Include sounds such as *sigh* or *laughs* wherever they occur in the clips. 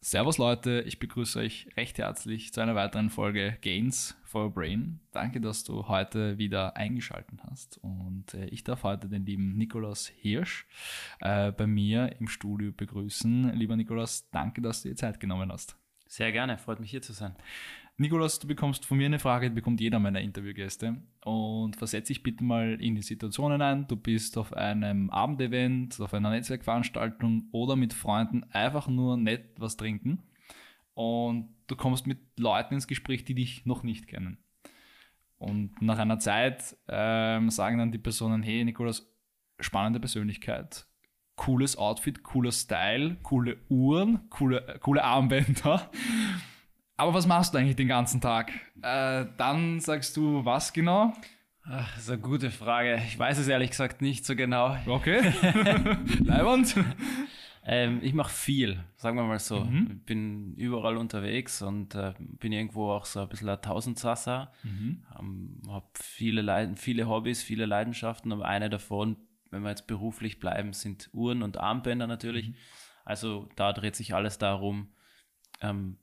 Servus Leute, ich begrüße euch recht herzlich zu einer weiteren Folge Gains for Brain. Danke, dass du heute wieder eingeschaltet hast und äh, ich darf heute den lieben Nikolaus Hirsch äh, bei mir im Studio begrüßen. Lieber Nikolaus, danke, dass du dir Zeit genommen hast. Sehr gerne, freut mich hier zu sein. Nikolaus, du bekommst von mir eine Frage, die bekommt jeder meiner Interviewgäste. Und versetze dich bitte mal in die Situation hinein. Du bist auf einem Abendevent, auf einer Netzwerkveranstaltung oder mit Freunden einfach nur nett was trinken. Und du kommst mit Leuten ins Gespräch, die dich noch nicht kennen. Und nach einer Zeit ähm, sagen dann die Personen, hey Nikolaus, spannende Persönlichkeit, cooles Outfit, cooler Style, coole Uhren, coole, coole Armbänder. Aber was machst du eigentlich den ganzen Tag? Äh, dann sagst du was genau? Ach, das ist eine gute Frage. Ich weiß es ehrlich gesagt nicht so genau. Okay. *laughs* Leiband. Ähm, ich mache viel, sagen wir mal so. Mhm. Ich bin überall unterwegs und äh, bin irgendwo auch so ein bisschen ein Tausendsasser. Mhm. Ähm, habe viele, viele Hobbys, viele Leidenschaften, aber eine davon, wenn wir jetzt beruflich bleiben, sind Uhren und Armbänder natürlich. Mhm. Also da dreht sich alles darum, ähm,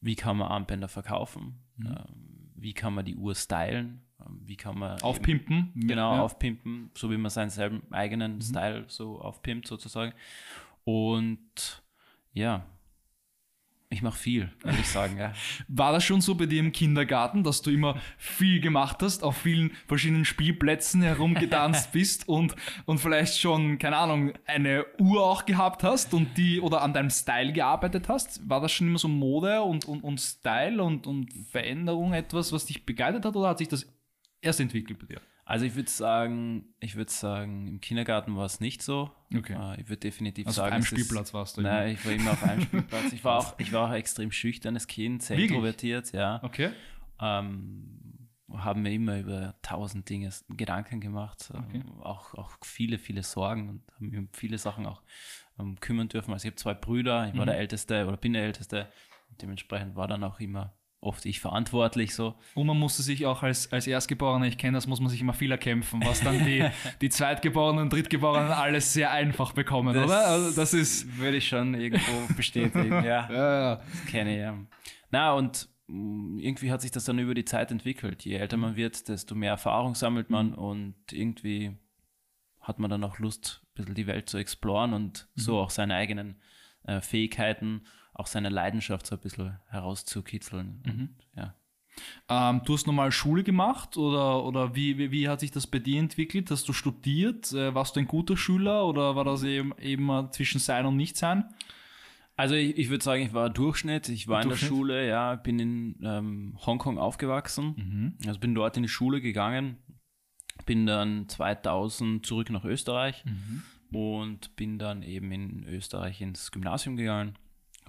wie kann man Armbänder verkaufen, mhm. ähm, wie kann man die Uhr stylen, ähm, wie kann man aufpimpen, eben, genau ja. aufpimpen, so wie man seinen selben eigenen mhm. Style so aufpimpt sozusagen. Und ja, ich mache viel, würde ich sagen, ja. *laughs* War das schon so bei dir im Kindergarten, dass du immer viel gemacht hast, auf vielen verschiedenen Spielplätzen herumgetanzt *laughs* bist und, und vielleicht schon, keine Ahnung, eine Uhr auch gehabt hast und die oder an deinem Style gearbeitet hast? War das schon immer so Mode und, und, und Style und, und Veränderung etwas, was dich begleitet hat oder hat sich das erst entwickelt bei dir? Also ich würde sagen, ich würde sagen, im Kindergarten war es nicht so. Okay. Äh, ich würde definitiv also sagen. Auf einem Spielplatz warst du. Nein, ich war immer auf einem *laughs* Spielplatz. Ich war auch, ich war auch ein extrem schüchternes Kind, sehr Wirklich? introvertiert, ja. Okay. Ähm, haben mir immer über tausend Dinge Gedanken gemacht, ähm, okay. auch, auch viele, viele Sorgen und haben mir viele Sachen auch ähm, kümmern dürfen. Also ich habe zwei Brüder, ich war mhm. der Älteste oder bin der Älteste. Dementsprechend war dann auch immer oft ich verantwortlich so. Und man musste sich auch als, als Erstgeborener, ich kenne das, muss man sich immer viel erkämpfen, was dann die, *laughs* die Zweitgeborenen und Drittgeborenen alles sehr einfach bekommen, das oder? Also das ist. Würde ich schon irgendwo bestätigen, ja. *laughs* ja, ja. Das kenne ich, ja. Na, und mm, irgendwie hat sich das dann über die Zeit entwickelt. Je älter man wird, desto mehr Erfahrung sammelt man und irgendwie hat man dann auch Lust, ein bisschen die Welt zu exploren und mhm. so auch seine eigenen äh, Fähigkeiten auch seine Leidenschaft so ein bisschen herauszukitzeln. Mhm. Ja. Ähm, du hast nochmal Schule gemacht oder, oder wie, wie, wie, hat sich das bei dir entwickelt? Hast du studiert? Äh, warst du ein guter Schüler oder war das eben, eben zwischen Sein und Nichtsein? Also ich, ich würde sagen, ich war Durchschnitt. Ich war Durchschnitt? in der Schule, ja, bin in ähm, Hongkong aufgewachsen. Mhm. Also bin dort in die Schule gegangen, bin dann 2000 zurück nach Österreich mhm. Und bin dann eben in Österreich ins Gymnasium gegangen.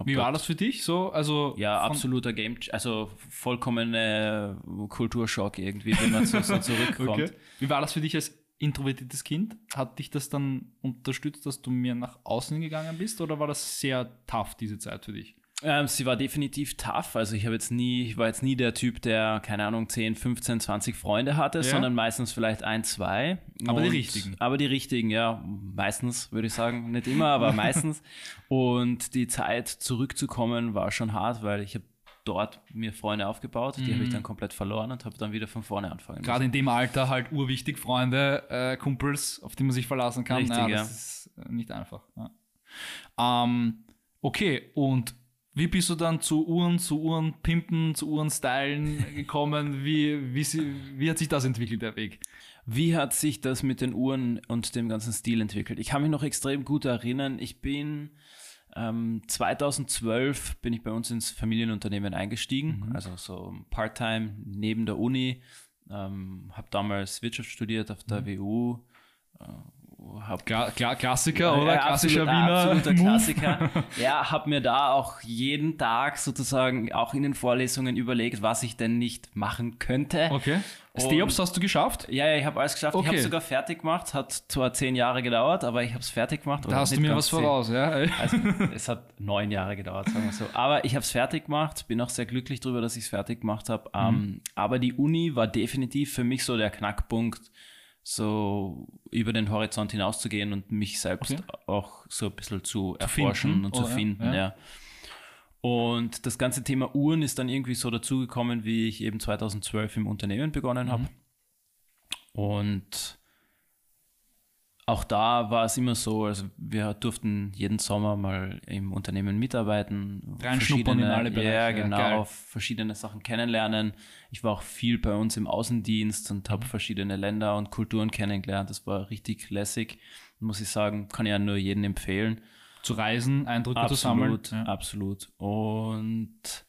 Wie war das für dich so? Also ja, absoluter Game, also vollkommener Kulturschock irgendwie, wenn man so, so *laughs* zurückkommt. Okay. Wie war das für dich als introvertiertes Kind? Hat dich das dann unterstützt, dass du mehr nach außen gegangen bist oder war das sehr tough, diese Zeit für dich? Ähm, sie war definitiv tough. Also ich habe jetzt nie, ich war jetzt nie der Typ, der, keine Ahnung, 10, 15, 20 Freunde hatte, ja. sondern meistens vielleicht ein, zwei. Aber und, die richtigen. Aber die richtigen, ja. Meistens, würde ich sagen. Nicht immer, aber *laughs* meistens. Und die Zeit zurückzukommen war schon hart, weil ich habe dort mir Freunde aufgebaut, die mhm. habe ich dann komplett verloren und habe dann wieder von vorne anfangen Gerade in dem Alter halt urwichtig, Freunde, äh, Kumpels, auf die man sich verlassen kann. Richtig, naja, das ja. ist nicht einfach. Ja. Ähm, okay, und wie bist du dann zu Uhren, zu Uhren pimpen, zu Uhren stylen gekommen? Wie, wie, wie hat sich das entwickelt, der Weg? Wie hat sich das mit den Uhren und dem ganzen Stil entwickelt? Ich kann mich noch extrem gut erinnern. Ich bin ähm, 2012 bin ich bei uns ins Familienunternehmen eingestiegen, mhm. also so Part-Time neben der Uni. Ähm, habe damals Wirtschaft studiert auf der mhm. WU äh, hab, Kla Kla Klassiker oder ja, klassischer absolut, Wiener absoluter Move. Klassiker. *laughs* ja, habe mir da auch jeden Tag sozusagen auch in den Vorlesungen überlegt, was ich denn nicht machen könnte. Okay. Steops hast du geschafft? Ja, ja, ich habe alles geschafft. Ich Okay. habe sogar fertig gemacht. Hat zwar zehn Jahre gedauert, aber ich habe es fertig gemacht. Da hast du mir was zehn. voraus, ja. Also, *laughs* es hat neun Jahre gedauert, sagen wir so. Aber ich habe es fertig gemacht, bin auch sehr glücklich darüber, dass ich es fertig gemacht habe. Mhm. Ähm, aber die Uni war definitiv für mich so der Knackpunkt, so über den Horizont hinauszugehen und mich selbst Okay. auch so ein bisschen zu, erforschen finden, und zu oder? finden. Ja. Ja. Und das ganze Thema Uhren ist dann irgendwie so dazugekommen, wie ich eben 2012 im Unternehmen begonnen habe. Und auch da war es immer so, also wir durften jeden Sommer mal im Unternehmen mitarbeiten. Reinschnuppern in verschiedene- alle Bereiche, Ja, genau, geil. verschiedene Sachen kennenlernen. Ich war auch viel bei uns im Außendienst und Mhm. habe verschiedene Länder und Kulturen kennengelernt. Das war richtig lässig, muss ich sagen. Kann ja nur jedem empfehlen. Zu reisen, Eindrücke zu sammeln. Absolut, Ja. absolut. Und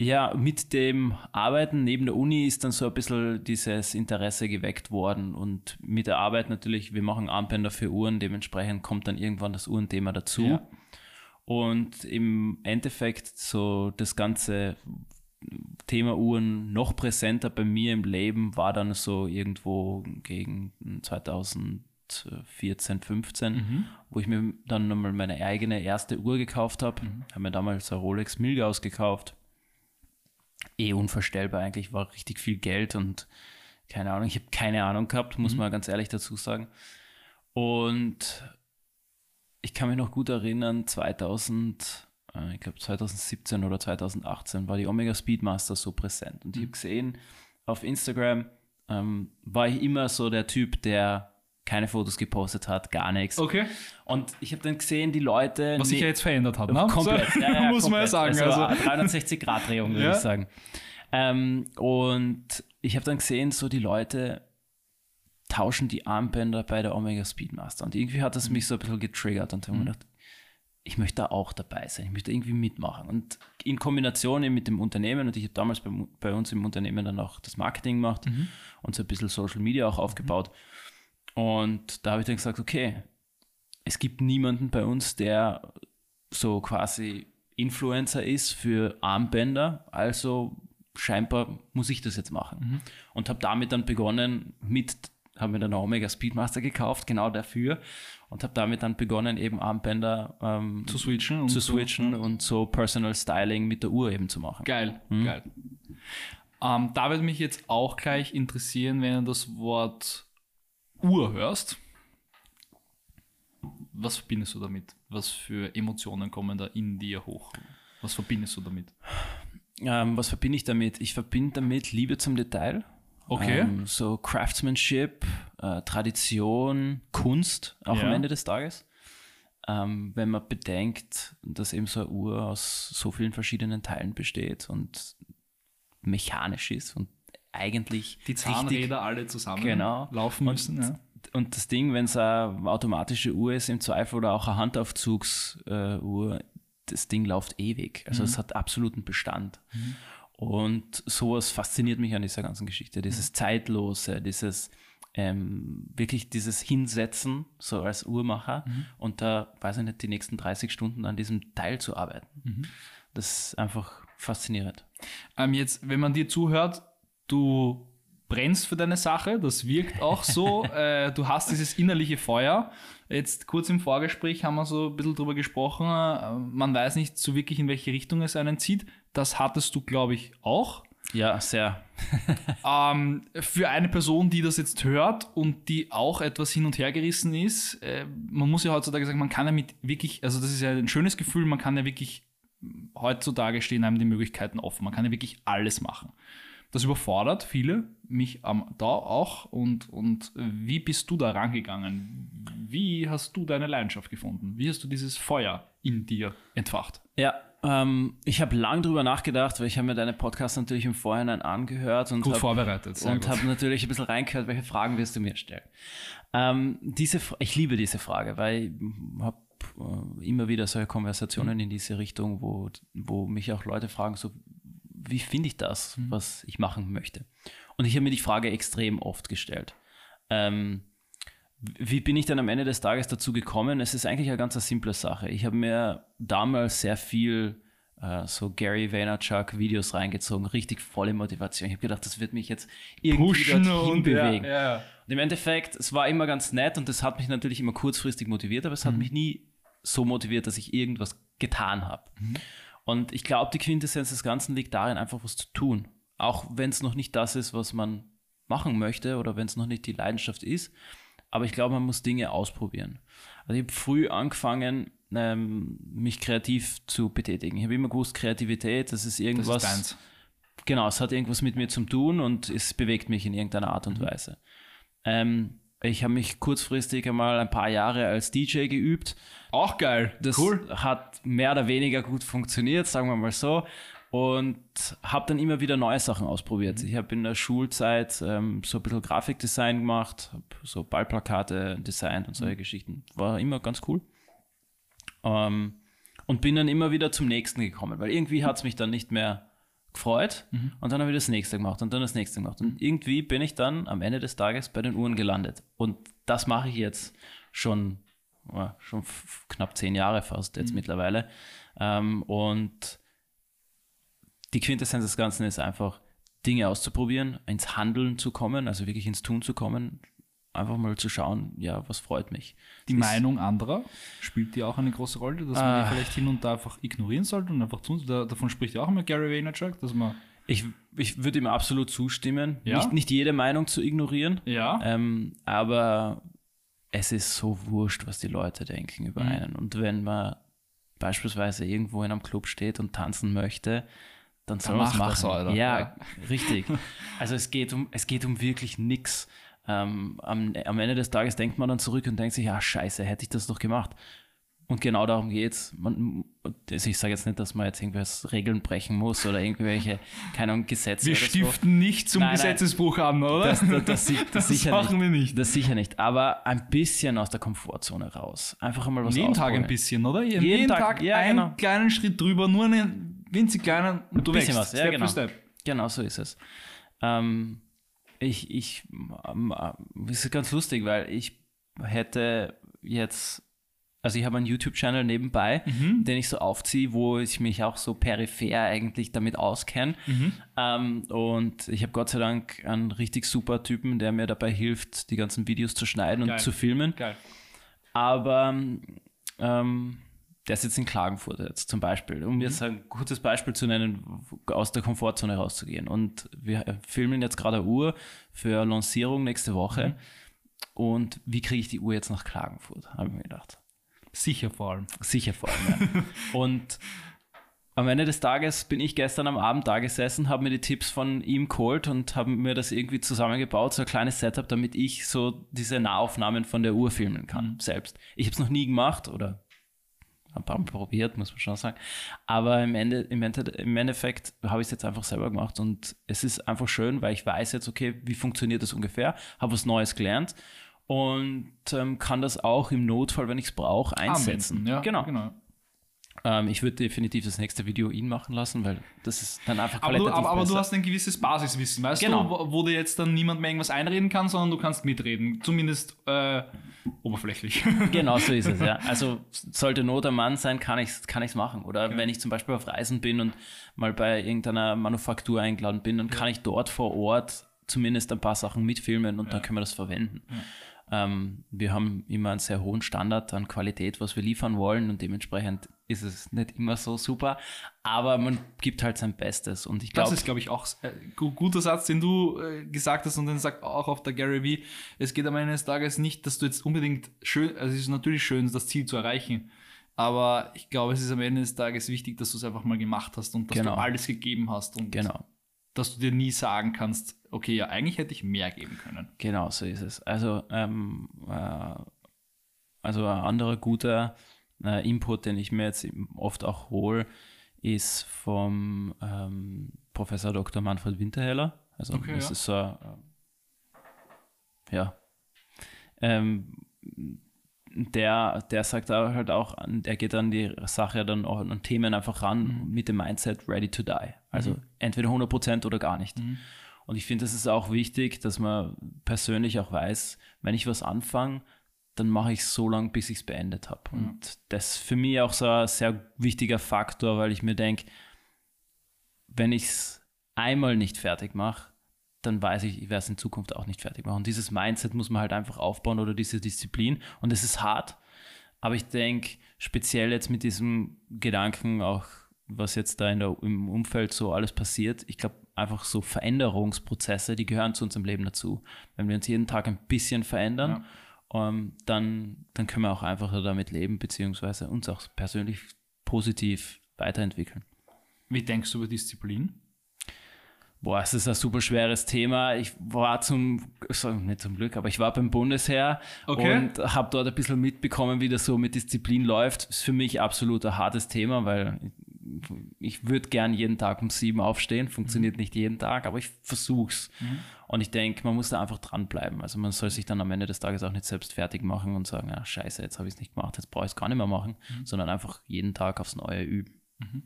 ja, mit dem Arbeiten neben der Uni ist dann so ein bisschen dieses Interesse geweckt worden. Und mit der Arbeit natürlich, wir machen Armbänder für Uhren, dementsprechend kommt dann irgendwann das Uhrenthema dazu. Ja. Und im Endeffekt so das ganze Thema Uhren noch präsenter bei mir im Leben war dann so irgendwo gegen 2014, 15, Mhm. wo ich mir dann nochmal meine eigene erste Uhr gekauft habe. Mhm. Habe mir damals eine Rolex Milgauss gekauft. Eh unvorstellbar eigentlich, war richtig viel Geld und keine Ahnung, ich habe keine Ahnung gehabt, muss man ganz ehrlich dazu sagen. Und ich kann mich noch gut erinnern, 2000, äh, ich glaube 2017 oder 2018 war die Omega Speedmaster so präsent. Und ich habe gesehen, auf Instagram ähm, war ich immer so der Typ, der keine Fotos gepostet hat, gar nichts. Okay. Und ich habe dann gesehen, die Leute. Was sich ja jetzt verändert hat, ne? Komplett. So, *laughs* Ja, ja, muss man ja komplett. sagen. Also, Also, 360-Grad-Drehung, würde Ja. ich sagen. Ähm, und ich habe dann gesehen, so die Leute tauschen die Armbänder bei der Omega Speedmaster. Und irgendwie hat das mich so ein bisschen getriggert und habe mir gedacht, ich möchte da auch dabei sein, ich möchte irgendwie mitmachen. Und in Kombination eben mit dem Unternehmen, und ich habe damals bei, bei uns im Unternehmen dann auch das Marketing gemacht und so ein bisschen Social Media auch aufgebaut. Und da habe ich dann gesagt, okay, es gibt niemanden bei uns, der so quasi Influencer ist für Armbänder, also scheinbar muss ich das jetzt machen. Und habe damit dann begonnen mit, habe mir dann eine Omega Speedmaster gekauft, genau dafür, und habe damit dann begonnen, eben Armbänder ähm, zu switchen. und zu so. switchen und so Personal Styling mit der Uhr eben zu machen. Geil, Mhm. geil. Ähm, da würde mich jetzt auch gleich interessieren, wenn du das Wort Uhr hörst. Was verbindest du damit? Was für Emotionen kommen da in dir hoch? Was verbindest du damit? Ähm, was verbinde ich damit? Ich verbinde damit Liebe zum Detail. Okay. Ähm, so Craftsmanship, äh, Tradition, Kunst, auch Ja. am Ende des Tages. Ähm, wenn man bedenkt, dass eben so eine Uhr aus so vielen verschiedenen Teilen besteht und mechanisch ist und eigentlich Die richtig- Zahnräder alle zusammen Genau. laufen müssen. Ja. und das Ding, wenn es eine automatische Uhr ist, im Zweifel oder auch eine Handaufzugsuhr, das Ding läuft ewig. Also es hat absoluten Bestand. Und sowas fasziniert mich an dieser ganzen Geschichte. Dieses Zeitlose, dieses ähm, wirklich dieses Hinsetzen, so als Uhrmacher und da, weiß ich nicht, die nächsten 30 Stunden an diesem Teil zu arbeiten. Das ist einfach faszinierend. Ähm, jetzt, wenn man dir zuhört, du brennst für deine Sache, das wirkt auch so. *laughs* äh, du hast dieses innerliche Feuer. Jetzt kurz im Vorgespräch haben wir so ein bisschen drüber gesprochen. Äh, man weiß nicht so wirklich, in welche Richtung es einen zieht. Das hattest du, glaube ich, auch. Ja, sehr. *laughs* *laughs* Ähm, für eine Person, die das jetzt hört und die auch etwas hin und her gerissen ist, äh, man muss ja heutzutage sagen, man kann ja mit wirklich, also das ist ja ein schönes Gefühl, man kann ja wirklich, heutzutage stehen einem die Möglichkeiten offen, man kann ja wirklich alles machen. Das überfordert viele, mich am da auch. Und, und wie bist du da rangegangen? Wie hast du deine Leidenschaft gefunden? Wie hast du dieses Feuer in dir entfacht? Ja, ähm, ich habe lang drüber nachgedacht, weil ich habe mir deine Podcasts natürlich im Vorhinein angehört und Gut hab, vorbereitet. Sehr und habe natürlich ein bisschen reingehört, welche Fragen wirst du mir stellen. Ähm, diese, ich liebe diese Frage, weil ich habe äh, immer wieder solche Konversationen in diese Richtung, wo, wo mich auch Leute fragen, so, wie finde ich das, was ich machen möchte? Und ich habe mir die Frage extrem oft gestellt. Ähm, wie bin ich dann am Ende des Tages dazu gekommen? Es ist eigentlich eine ganz eine simple Sache. Ich habe mir damals sehr viel äh, so Gary Vaynerchuk Videos reingezogen, richtig volle Motivation. Ich habe gedacht, das wird mich jetzt irgendwie Pushen dorthin bewegen. Ja, ja. Und im Endeffekt, es war immer ganz nett und das hat mich natürlich immer kurzfristig motiviert, aber es hat mich nie so motiviert, dass ich irgendwas getan habe. Und ich glaube, die Quintessenz des Ganzen liegt darin, einfach was zu tun. Auch wenn es noch nicht das ist, was man machen möchte oder wenn es noch nicht die Leidenschaft ist. Aber ich glaube, man muss Dinge ausprobieren. Also ich habe früh angefangen, ähm, mich kreativ zu betätigen. Ich habe immer gewusst, Kreativität, das ist Das irgendwas. ist deins. Genau, es hat irgendwas mit mir zu tun und es bewegt mich in irgendeiner Art Mhm. und Weise. Ähm, ich habe mich kurzfristig einmal ein paar Jahre als DJ geübt. Auch geil. Das cool. hat mehr oder weniger gut funktioniert, sagen wir mal so. Und habe dann immer wieder neue Sachen ausprobiert. Ich habe in der Schulzeit ähm, so ein bisschen Grafikdesign gemacht, hab so Ballplakate designt und solche Geschichten. War immer ganz cool. Ähm, und bin dann immer wieder zum nächsten gekommen, weil irgendwie hat es mich dann nicht mehr gefreut. Und dann habe ich das nächste gemacht und dann das nächste gemacht. Und irgendwie bin ich dann am Ende des Tages bei den Uhren gelandet. Und das mache ich jetzt schon, schon knapp zehn Jahre fast jetzt mittlerweile. Ähm, und die Quintessenz des Ganzen ist einfach, Dinge auszuprobieren, ins Handeln zu kommen, also wirklich ins Tun zu kommen, einfach mal zu schauen, ja, was freut mich. Die ist- Meinung anderer spielt die auch eine große Rolle, dass man Ah. die vielleicht hin und da einfach ignorieren sollte und einfach tun. Da, davon spricht ja auch immer Gary Vaynerchuk, dass man Ich, ich würde ihm absolut zustimmen, Ja? nicht, nicht jede Meinung zu ignorieren, ja ähm, aber es ist so wurscht, was die Leute denken über Mhm. einen. Und wenn man beispielsweise irgendwo in einem Club steht und tanzen möchte, dann soll man es machen. das, ja, Ja. richtig. *laughs* Also es geht um, es geht um wirklich nichts. Ähm, am, am Ende des Tages denkt man dann zurück und denkt sich, ja, scheiße, hätte ich das doch gemacht. Und genau darum geht's. Man, ich sage jetzt nicht, dass man jetzt irgendwelche Regeln brechen muss oder irgendwelche, keine Ahnung, Gesetze wir oder so. stiften nicht zum Nein, nein. Gesetzesbruch an, oder? Das, das, das, das, *laughs* Das sicher machen nicht. wir nicht. Das sicher nicht. Aber ein bisschen aus der Komfortzone raus. Einfach einmal was jeden Tag ein bisschen, oder? Jeden, Tag, Tag, ja, einen genau. kleinen Schritt drüber, nur einen winzig kleinen und du bisschen wächst. was, ja, Step genau. Step. Genau so ist es. Ähm, ich, ich, ähm, äh, es ist ganz lustig, weil ich hätte jetzt, also ich habe einen YouTube-Channel nebenbei, Mhm. den ich so aufziehe, wo ich mich auch so peripher eigentlich damit auskenne. Mhm. Ähm, und ich habe Gott sei Dank einen richtig super Typen, der mir dabei hilft, die ganzen Videos zu schneiden Geil. und zu filmen. Geil. Aber ähm, der sitzt in Klagenfurt jetzt zum Beispiel, um jetzt ein gutes Beispiel zu nennen, aus der Komfortzone rauszugehen. Und wir äh, filmen jetzt gerade eine Uhr für Lancierung nächste Woche. Und wie kriege ich die Uhr jetzt nach Klagenfurt, habe ich mir gedacht. Sicher vor allem. Sicher vor allem. Ja. *laughs* und am Ende des Tages bin ich gestern am Abend da gesessen, habe mir die Tipps von ihm geholt und habe mir das irgendwie zusammengebaut, so ein kleines Setup, damit ich so diese Nahaufnahmen von der Uhr filmen kann, selbst. Ich habe es noch nie gemacht oder ein paar Mal probiert, muss man schon sagen. Aber im, Ende, im, Ende, im Endeffekt habe ich es jetzt einfach selber gemacht und es ist einfach schön, weil ich weiß jetzt, okay, wie funktioniert das ungefähr, habe was Neues gelernt und ähm, kann das auch im Notfall, wenn ich es brauche, einsetzen. Anwenden, Ja, genau. genau. Ähm, ich würde definitiv das nächste Video ihn machen lassen, weil das ist dann einfach Aber, du, aber, aber du hast ein gewisses Basiswissen, weißt Genau. du, wo, wo dir jetzt dann niemand mehr irgendwas einreden kann, sondern du kannst mitreden. Zumindest äh, oberflächlich. *laughs* Genau so ist es, ja. Also sollte Not am Mann sein, kann ich es kann ich's machen. Oder wenn ich zum Beispiel auf Reisen bin und mal bei irgendeiner Manufaktur eingeladen bin, dann kann ich dort vor Ort zumindest ein paar Sachen mitfilmen und dann können wir das verwenden. Ähm, wir haben immer einen sehr hohen Standard an Qualität, was wir liefern wollen und dementsprechend ist es nicht immer so super, aber man gibt halt sein Bestes und ich Das glaube, ist, glaube ich, auch ein gu- guter Satz, den du äh, gesagt hast und den sagt auch auf der Gary Vee. Es geht am Ende des Tages nicht, dass du jetzt unbedingt schön, also es ist natürlich schön, das Ziel zu erreichen, aber ich glaube, es ist am Ende des Tages wichtig, dass du es einfach mal gemacht hast und dass Genau. du alles gegeben hast und genau. Dass du dir nie sagen kannst, okay, ja, eigentlich hätte ich mehr geben können. Genau, so ist es. Also, ähm, äh, also ein anderer guter äh, Input, den ich mir jetzt oft auch hole, ist vom ähm, Professor Dr. Manfred Winterheller. Also Okay, das ja. ist so, äh, ja, ähm, der, der sagt halt auch, der geht an die Sache dann auch an Themen einfach ran Mhm. mit dem Mindset ready to die. Also entweder 100% oder gar nicht. Und ich finde, es ist auch wichtig, dass man persönlich auch weiß, wenn ich was anfange, dann mache ich es so lange, bis ich es beendet habe. Mhm. Und das ist für mich auch so ein sehr wichtiger Faktor, weil ich mir denke, wenn ich es einmal nicht fertig mache, dann weiß ich, ich werde es in Zukunft auch nicht fertig machen. Und dieses Mindset muss man halt einfach aufbauen oder diese Disziplin. Und es ist hart, aber ich denke, speziell jetzt mit diesem Gedanken, auch was jetzt da in der, im Umfeld so alles passiert, ich glaube, einfach so Veränderungsprozesse, die gehören zu unserem Leben dazu. Wenn wir uns jeden Tag ein bisschen verändern, ja. um, ähm, dann, dann können wir auch einfacher damit leben, beziehungsweise uns auch persönlich positiv weiterentwickeln. Wie denkst du über Disziplin? Boah, es ist ein super schweres Thema. Ich war zum, so, nicht zum Glück, aber ich war beim Bundesheer okay. und habe dort ein bisschen mitbekommen, wie das so mit Disziplin läuft. Ist für mich absolut ein hartes Thema, weil ich würde gern jeden Tag um sieben aufstehen. Funktioniert mhm. nicht jeden Tag, aber ich versuch's. Mhm. Und ich denke, man muss da einfach dranbleiben. Also man soll sich dann am Ende des Tages auch nicht selbst fertig machen und sagen, ja, scheiße, jetzt habe ich es nicht gemacht, jetzt brauche ich es gar nicht mehr machen, mhm. sondern einfach jeden Tag aufs Neue üben. Mhm.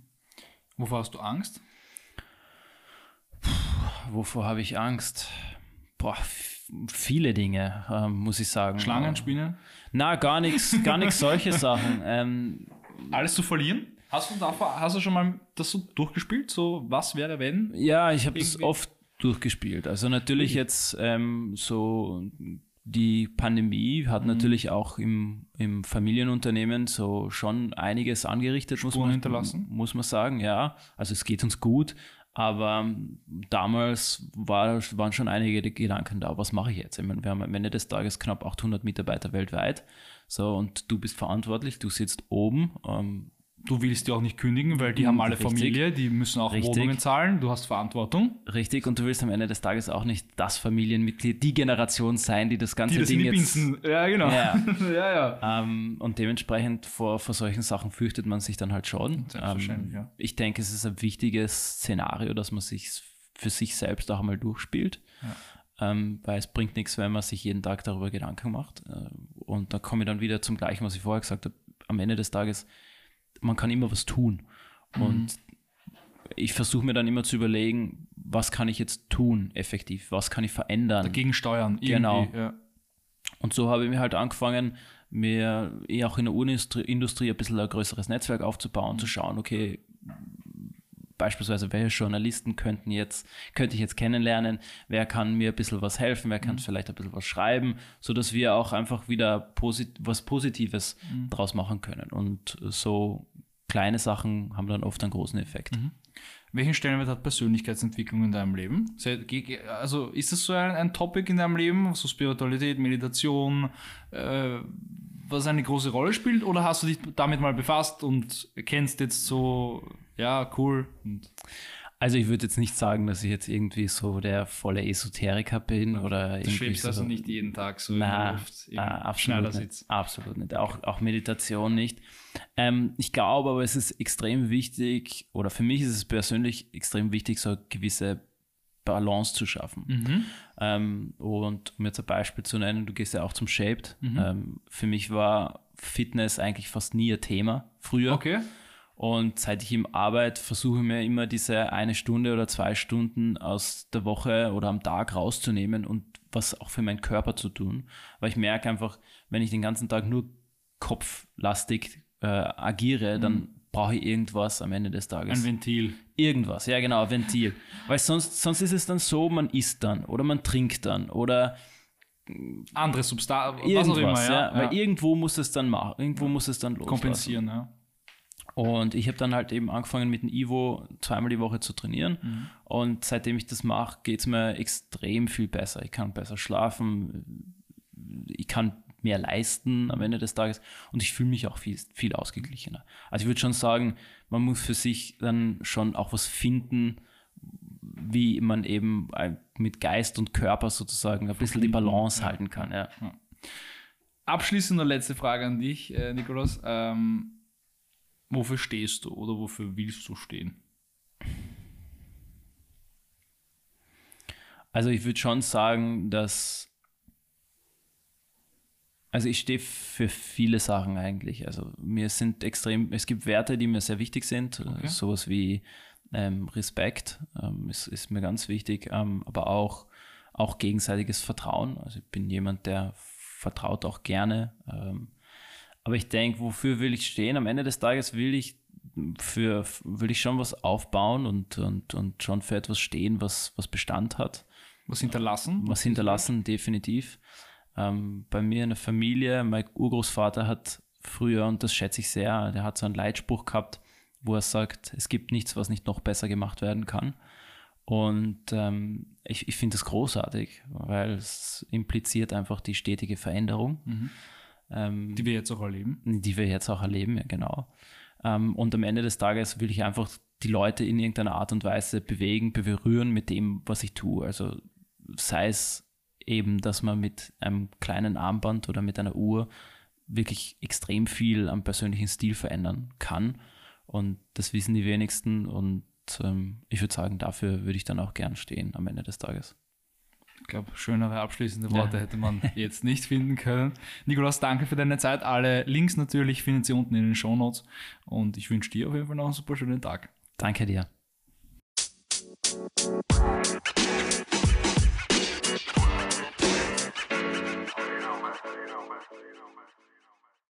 Wovor hast du Angst? Wovor habe ich Angst? Boah, viele Dinge, ähm, muss ich sagen. Schlangenspinnen? Na, gar nichts, gar nichts solche *laughs* Sachen. Ähm, Alles zu verlieren? Hast du davor, hast du schon mal das so durchgespielt? So, was wäre, wenn? Ja, ich habe es oft durchgespielt. Also natürlich jetzt ähm, so die Pandemie hat mhm. natürlich auch im, im Familienunternehmen so schon einiges angerichtet, muss man, hinterlassen. muss man sagen, ja. Also es geht uns gut, aber damals war, waren schon einige Gedanken da, was mache ich jetzt? Ich meine, wir haben am Ende des Tages knapp 800 Mitarbeiter weltweit. So, und du bist verantwortlich, du sitzt oben. Ähm, Du willst die auch nicht kündigen, weil die haben alle Richtig. Familie, die müssen auch Richtig. Wohnungen zahlen, du hast Verantwortung. Richtig, und du willst am Ende des Tages auch nicht das Familienmitglied, die Generation sein, die das ganze die das Ding jetzt... Ja, genau. Ja. *laughs* ja, ja. Ähm, und dementsprechend vor, vor solchen Sachen fürchtet man sich dann halt schon. Ähm, ja. Ich denke, es ist ein wichtiges Szenario, dass man sich für sich selbst auch einmal durchspielt. Ja. Ähm, weil es bringt nichts, wenn man sich jeden Tag darüber Gedanken macht. Äh, und da komme ich dann wieder zum Gleichen, was ich vorher gesagt habe. Am Ende des Tages man kann immer was tun. Mhm. Und ich versuche mir dann immer zu überlegen, was kann ich jetzt tun, effektiv, was kann ich verändern. Dagegen steuern. Genau. Ja. Und so habe ich mir halt angefangen, mir eh auch in der Industrie ein bisschen ein größeres Netzwerk aufzubauen, mhm. zu schauen, okay, beispielsweise, welche Journalisten könnten jetzt, könnte ich jetzt kennenlernen, wer kann mir ein bisschen was helfen, wer kann mhm. vielleicht ein bisschen was schreiben, sodass wir auch einfach wieder posit was Positives mhm. draus machen können. Und so kleine Sachen haben dann oft einen großen Effekt. Mhm. Welchen Stellenwert hat Persönlichkeitsentwicklung in deinem Leben? Also ist das so ein, ein Topic in deinem Leben, so Spiritualität, Meditation, äh, was eine große Rolle spielt? Oder hast du dich damit mal befasst und kennst jetzt so, ja, cool? Also ich würde jetzt nicht sagen, dass ich jetzt irgendwie so der volle Esoteriker bin oder du schwebst so, also nicht jeden Tag so na, in der Luft im absolut nicht, absolut nicht. Auch, auch Meditation nicht. Ähm, ich glaube aber, es ist extrem wichtig, oder für mich ist es persönlich extrem wichtig, so eine gewisse Balance zu schaffen. Mhm. Ähm, und um jetzt ein Beispiel zu nennen, du gehst ja auch zum Shaped. Mhm. Ähm, für mich war Fitness eigentlich fast nie ein Thema früher. Okay. Und seit ich im Arbeit versuche mir immer diese eine Stunde oder zwei Stunden aus der Woche oder am Tag rauszunehmen und was auch für meinen Körper zu tun. Weil ich merke einfach, wenn ich den ganzen Tag nur kopflastig äh, agiere, mhm. dann brauche ich irgendwas am Ende des Tages. Ein Ventil. Irgendwas, ja genau, ein Ventil. Weil sonst, sonst ist es dann so, man isst dann oder man trinkt dann oder andere Substanz, was auch immer, ja. ja. Weil irgendwo muss es dann machen, irgendwo muss es dann los. Kompensieren, ja. Und ich habe dann halt eben angefangen mit dem Ivo zweimal die Woche zu trainieren. Mhm. Und seitdem ich das mache, geht es mir extrem viel besser. Ich kann besser schlafen, ich kann mehr leisten am Ende des Tages und ich fühle mich auch viel, viel ausgeglichener. Also ich würde schon sagen, man muss für sich dann schon auch was finden, wie man eben mit Geist und Körper sozusagen ein bisschen die Balance halten kann. Ja. Abschließend noch letzte Frage an dich, äh, Nikolaus. Ähm, wofür stehst du oder wofür willst du stehen? Also ich würde schon sagen, dass also ich stehe für viele Sachen eigentlich. Also mir sind extrem, es gibt Werte, die mir sehr wichtig sind, okay. sowas wie ähm, Respekt ähm, ist, ist mir ganz wichtig, ähm, aber auch, auch gegenseitiges Vertrauen. Also ich bin jemand, der vertraut auch gerne. Ähm, aber ich denke, wofür will ich stehen? Am Ende des Tages will ich für will ich schon was aufbauen und, und, und schon für etwas stehen, was, was Bestand hat. Was hinterlassen? Was hinterlassen, definitiv. Ähm, bei mir in der Familie, mein Urgroßvater hat früher, und das schätze ich sehr, der hat so einen Leitspruch gehabt, wo er sagt, es gibt nichts, was nicht noch besser gemacht werden kann. Und ähm, ich, ich finde das großartig, weil es impliziert einfach die stetige Veränderung. Mhm. Ähm, die wir jetzt auch erleben. Die wir jetzt auch erleben, ja, genau. Ähm, und am Ende des Tages will ich einfach die Leute in irgendeiner Art und Weise bewegen, berühren mit dem, was ich tue. Also sei es eben, dass man mit einem kleinen Armband oder mit einer Uhr wirklich extrem viel am persönlichen Stil verändern kann. Und das wissen die wenigsten. Und ähm, ich würde sagen, dafür würde ich dann auch gern stehen am Ende des Tages. Ich glaube, schönere abschließende Worte ja. hätte man *laughs* jetzt nicht finden können. Nikolaus, danke für deine Zeit. Alle Links natürlich finden Sie unten in den Show Notes. Und ich wünsche dir auf jeden Fall noch einen super schönen Tag. Danke dir.